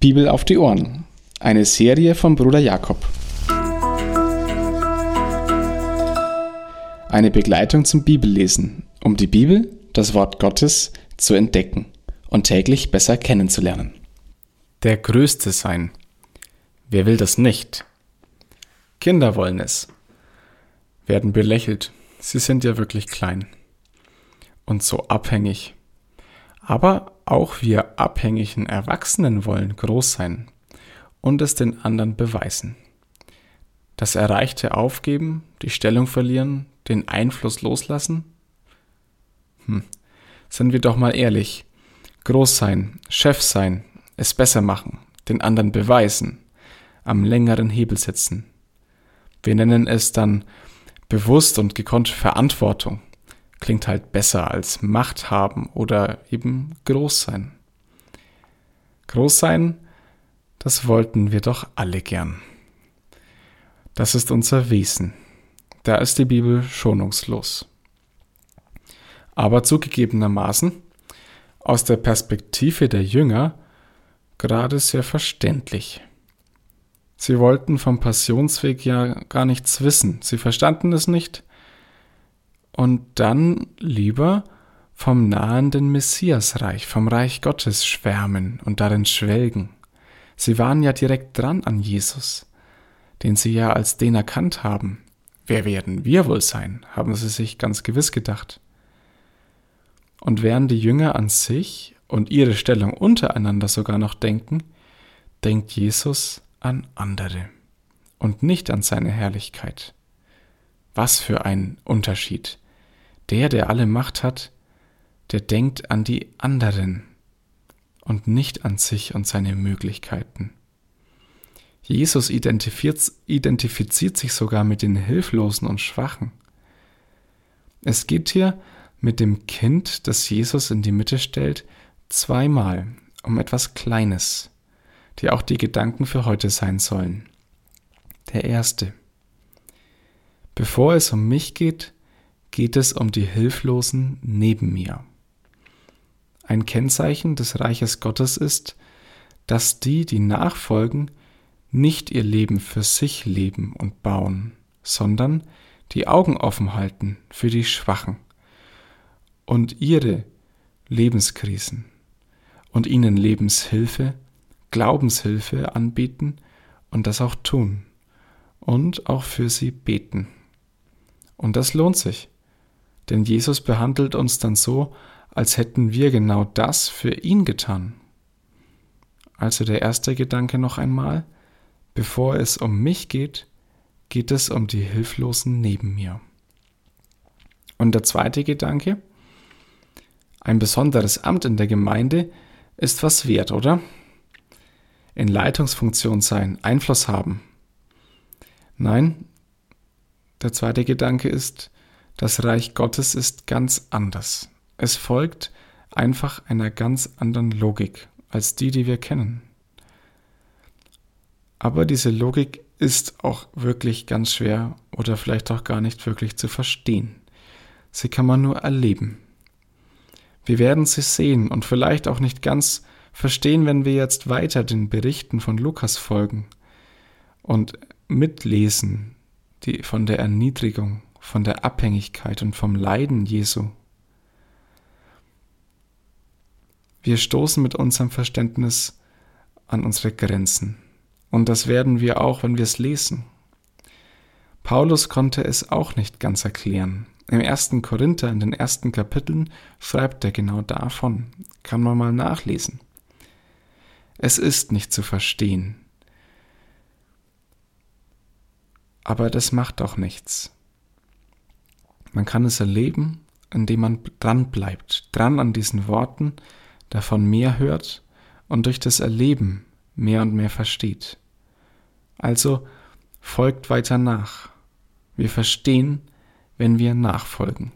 Bibel auf die Ohren. Eine Serie von Bruder Jakob. Eine Begleitung zum Bibellesen, um die Bibel, das Wort Gottes, zu entdecken und täglich besser kennenzulernen. Der Größte sein. Wer will das nicht? Kinder wollen es. Werden belächelt. Sie sind ja wirklich klein. Und so abhängig. Aber auch wir abhängigen Erwachsenen wollen groß sein und es den anderen beweisen. Das Erreichte aufgeben, die Stellung verlieren, den Einfluss loslassen? Hm, sind wir doch mal ehrlich. Groß sein, Chef sein, es besser machen, den anderen beweisen, am längeren Hebel sitzen. Wir nennen es dann bewusst und gekonnt Verantwortung klingt halt besser als Macht haben oder eben groß sein. Groß sein, das wollten wir doch alle gern. Das ist unser Wesen. Da ist die Bibel schonungslos. Aber zugegebenermaßen, aus der Perspektive der Jünger, gerade sehr verständlich. Sie wollten vom Passionsweg ja gar nichts wissen. Sie verstanden es nicht und dann lieber vom nahenden Messiasreich, vom Reich Gottes schwärmen und darin schwelgen. Sie waren ja direkt dran an Jesus, den sie ja als den erkannt haben. Wer werden wir wohl sein, haben sie sich ganz gewiss gedacht. Und während die Jünger an sich und ihre Stellung untereinander sogar noch denken, denkt Jesus an andere und nicht an seine Herrlichkeit. Was für ein Unterschied. Der, der alle Macht hat, der denkt an die anderen und nicht an sich und seine Möglichkeiten. Jesus identifiziert, sich sogar mit den Hilflosen und Schwachen. Es geht hier mit dem Kind, das Jesus in die Mitte stellt, zweimal um etwas Kleines, die auch die Gedanken für heute sein sollen. Der erste. Bevor es um mich geht, geht es um die Hilflosen neben mir. Ein Kennzeichen des Reiches Gottes ist, dass die, die nachfolgen, nicht ihr Leben für sich leben und bauen, sondern die Augen offen halten für die Schwachen und ihre Lebenskrisen und ihnen Lebenshilfe, Glaubenshilfe anbieten und das auch tun und auch für sie beten. Und das lohnt sich. Denn Jesus behandelt uns dann so, als hätten wir genau das für ihn getan. Also der erste Gedanke noch einmal, bevor es um mich geht, geht es um die Hilflosen neben mir. Und der zweite Gedanke, ein besonderes Amt in der Gemeinde ist was wert, oder? In Leitungsfunktion sein, Einfluss haben. Nein, der zweite Gedanke ist, das Reich Gottes ist ganz anders. Es folgt einfach einer ganz anderen Logik als die, die wir kennen. Aber diese Logik ist auch wirklich ganz schwer oder vielleicht auch gar nicht wirklich zu verstehen. Sie kann man nur erleben. Wir werden sie sehen und vielleicht auch nicht ganz verstehen, wenn wir jetzt weiter den Berichten von Lukas folgen und mitlesen die von der Erniedrigung von der Abhängigkeit und vom Leiden Jesu. Wir stoßen mit unserem Verständnis an unsere Grenzen. Und das werden wir auch, wenn wir es lesen. Paulus konnte es auch nicht ganz erklären. Im ersten Korinther, in den ersten Kapiteln, schreibt er genau davon. Kann man mal nachlesen. Es ist nicht zu verstehen. Aber das macht auch nichts. Man kann es erleben, indem man dran bleibt, dran an diesen Worten, davon mehr hört und durch das Erleben mehr und mehr versteht. Also folgt weiter nach. Wir verstehen, wenn wir nachfolgen.